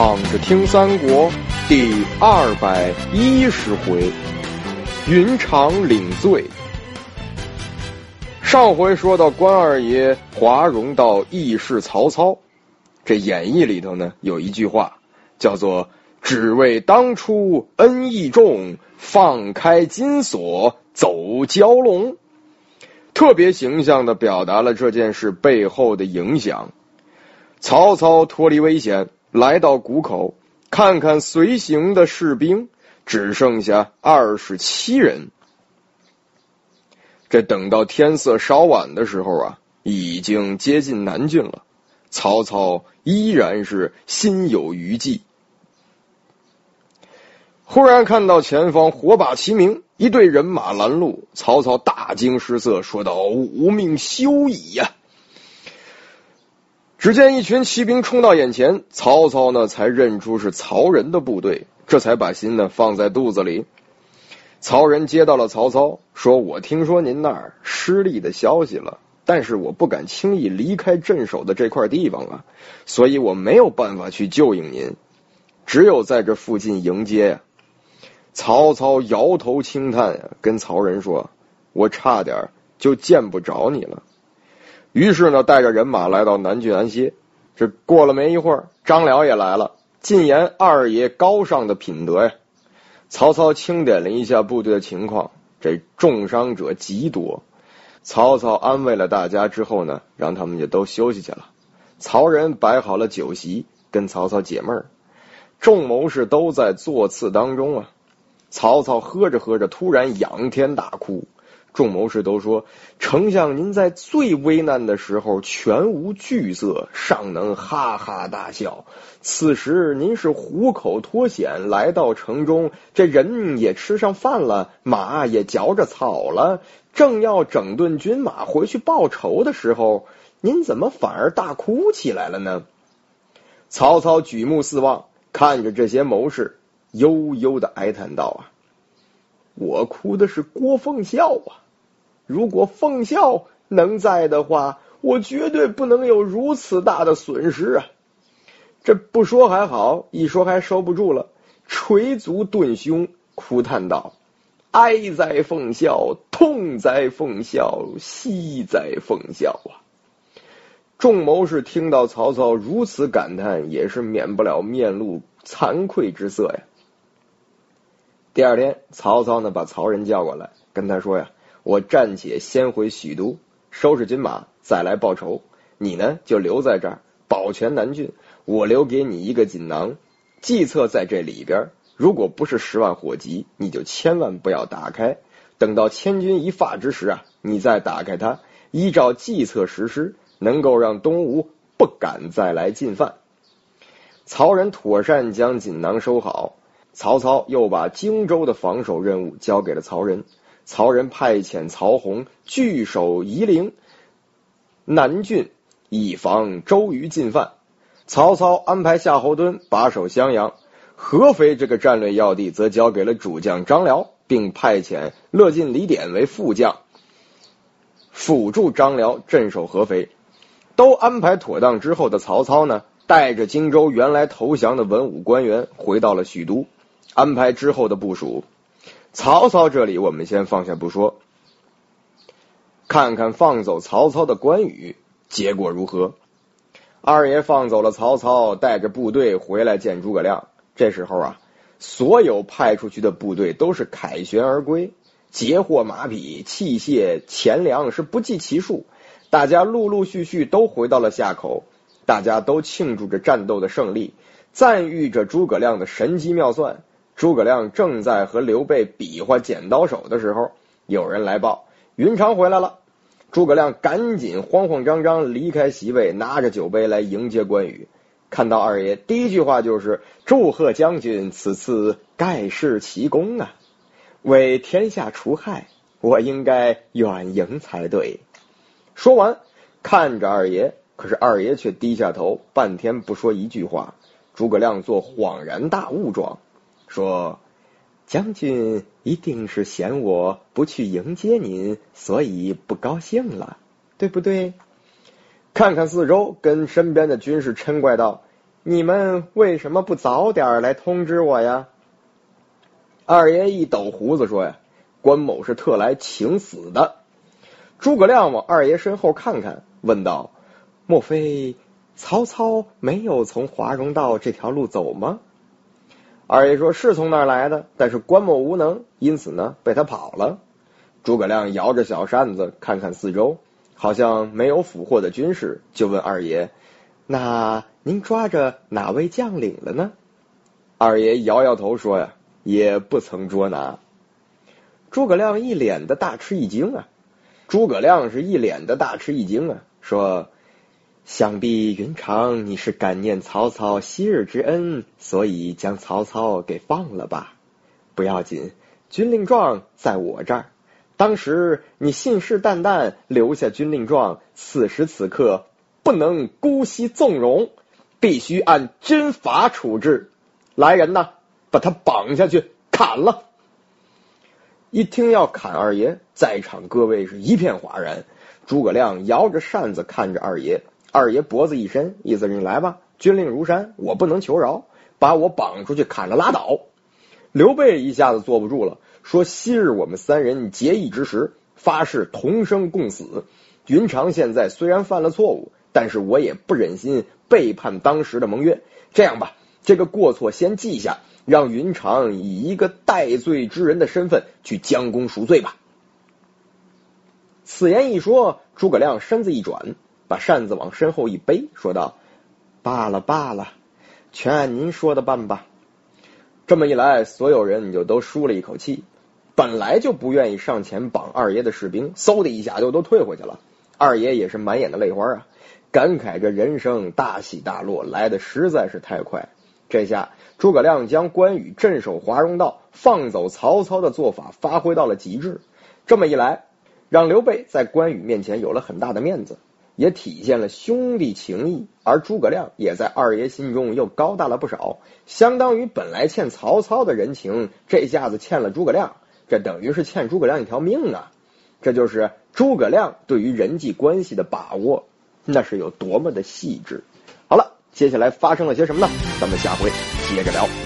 躺着听三国第二百一十回，云长领罪。上回说到关二爷华容道义士曹操，这演义里头呢有一句话叫做“只为当初恩义重，放开金锁走蛟龙”，特别形象的表达了这件事背后的影响。曹操脱离危险。来到谷口，看看随行的士兵，只剩下二十七人。这等到天色稍晚的时候啊，已经接近南郡了。曹操依然是心有余悸。忽然看到前方火把齐鸣，一队人马拦路，曹操大惊失色，说道：“无命休矣呀！”只见一群骑兵冲到眼前，曹操呢才认出是曹仁的部队，这才把心呢放在肚子里。曹仁接到了曹操，说：“我听说您那儿失利的消息了，但是我不敢轻易离开镇守的这块地方啊，所以我没有办法去救应您，只有在这附近迎接呀。”曹操摇头轻叹，跟曹仁说：“我差点就见不着你了。”于是呢，带着人马来到南郡安歇。这过了没一会儿，张辽也来了，进言二爷高尚的品德呀。曹操清点了一下部队的情况，这重伤者极多。曹操安慰了大家之后呢，让他们就都休息去了。曹仁摆好了酒席，跟曹操解闷儿。众谋士都在座次当中啊。曹操喝着喝着，突然仰天大哭。众谋士都说：“丞相，您在最危难的时候全无惧色，尚能哈哈大笑。此时您是虎口脱险来到城中，这人也吃上饭了，马也嚼着草了，正要整顿军马回去报仇的时候，您怎么反而大哭起来了呢？”曹操举目四望，看着这些谋士，悠悠的哀叹道：“啊，我哭的是郭奉孝啊。”如果奉孝能在的话，我绝对不能有如此大的损失啊！这不说还好，一说还收不住了，捶足顿胸，哭叹道：“哀哉奉孝，痛哉奉孝，惜哉奉孝啊！”众谋士听到曹操如此感叹，也是免不了面露惭愧之色呀。第二天，曹操呢把曹仁叫过来，跟他说呀。我暂且先回许都收拾军马，再来报仇。你呢，就留在这儿保全南郡。我留给你一个锦囊，计策在这里边。如果不是十万火急，你就千万不要打开。等到千钧一发之时啊，你再打开它，依照计策实施，能够让东吴不敢再来进犯。曹仁妥善将锦囊收好，曹操又把荆州的防守任务交给了曹仁。曹仁派遣曹洪据守夷陵、南郡，以防周瑜进犯。曹操安排夏侯惇把守襄阳，合肥这个战略要地则交给了主将张辽，并派遣乐进、李典为副将，辅助张辽镇守合肥。都安排妥当之后的曹操呢，带着荆州原来投降的文武官员回到了许都，安排之后的部署。曹操这里我们先放下不说，看看放走曹操的关羽结果如何。二爷放走了曹操，带着部队回来见诸葛亮。这时候啊，所有派出去的部队都是凯旋而归，截获马匹、器械、钱粮是不计其数。大家陆陆续续都回到了夏口，大家都庆祝着战斗的胜利，赞誉着诸葛亮的神机妙算。诸葛亮正在和刘备比划剪刀手的时候，有人来报云长回来了。诸葛亮赶紧慌慌张张离开席位，拿着酒杯来迎接关羽。看到二爷，第一句话就是祝贺将军此次盖世奇功啊，为天下除害，我应该远迎才对。说完，看着二爷，可是二爷却低下头，半天不说一句话。诸葛亮做恍然大悟状。说：“将军一定是嫌我不去迎接您，所以不高兴了，对不对？”看看四周，跟身边的军士嗔怪道：“你们为什么不早点来通知我呀？二爷一抖胡子说呀：“关某是特来请死的。”诸葛亮往二爷身后看看，问道：“莫非曹操没有从华容道这条路走吗？”二爷说：“是从那儿来的，但是关某无能，因此呢被他跑了。”诸葛亮摇着小扇子，看看四周。好像没有俘获的军士，就问二爷：“那您抓着哪位将领了呢？”二爷摇摇头说：“呀，也不曾捉拿。”诸葛亮一脸的大吃一惊啊！诸葛亮是一脸的大吃一惊啊，说：“想必云长你是感念曹操昔日之恩，所以将曹操给放了吧？不要紧，军令状在我这儿。”当时你信誓旦旦留下军令状，此时此刻不能姑息纵容，必须按军法处置。来人呐，把他绑下去砍了！一听要砍二爷，在场各位是一片哗然。诸葛亮摇着扇子看着二爷，二爷脖子一伸，意思是你来吧，军令如山，我不能求饶，把我绑出去砍了拉倒。刘备一下子坐不住了。说昔日我们三人结义之时，发誓同生共死。云长现在虽然犯了错误，但是我也不忍心背叛当时的盟约。这样吧，这个过错先记下，让云长以一个戴罪之人的身份去将功赎罪吧。此言一说，诸葛亮身子一转，把扇子往身后一背，说道：“罢了罢了，全按您说的办吧。”这么一来，所有人就都舒了一口气。本来就不愿意上前绑二爷的士兵，嗖的一下就都退回去了。二爷也是满眼的泪花啊，感慨这人生大起大落来的实在是太快。这下诸葛亮将关羽镇守华容道、放走曹操的做法发挥到了极致。这么一来，让刘备在关羽面前有了很大的面子，也体现了兄弟情谊。而诸葛亮也在二爷心中又高大了不少，相当于本来欠曹操的人情，这下子欠了诸葛亮。这等于是欠诸葛亮一条命啊！这就是诸葛亮对于人际关系的把握，那是有多么的细致。好了，接下来发生了些什么呢？咱们下回接着聊。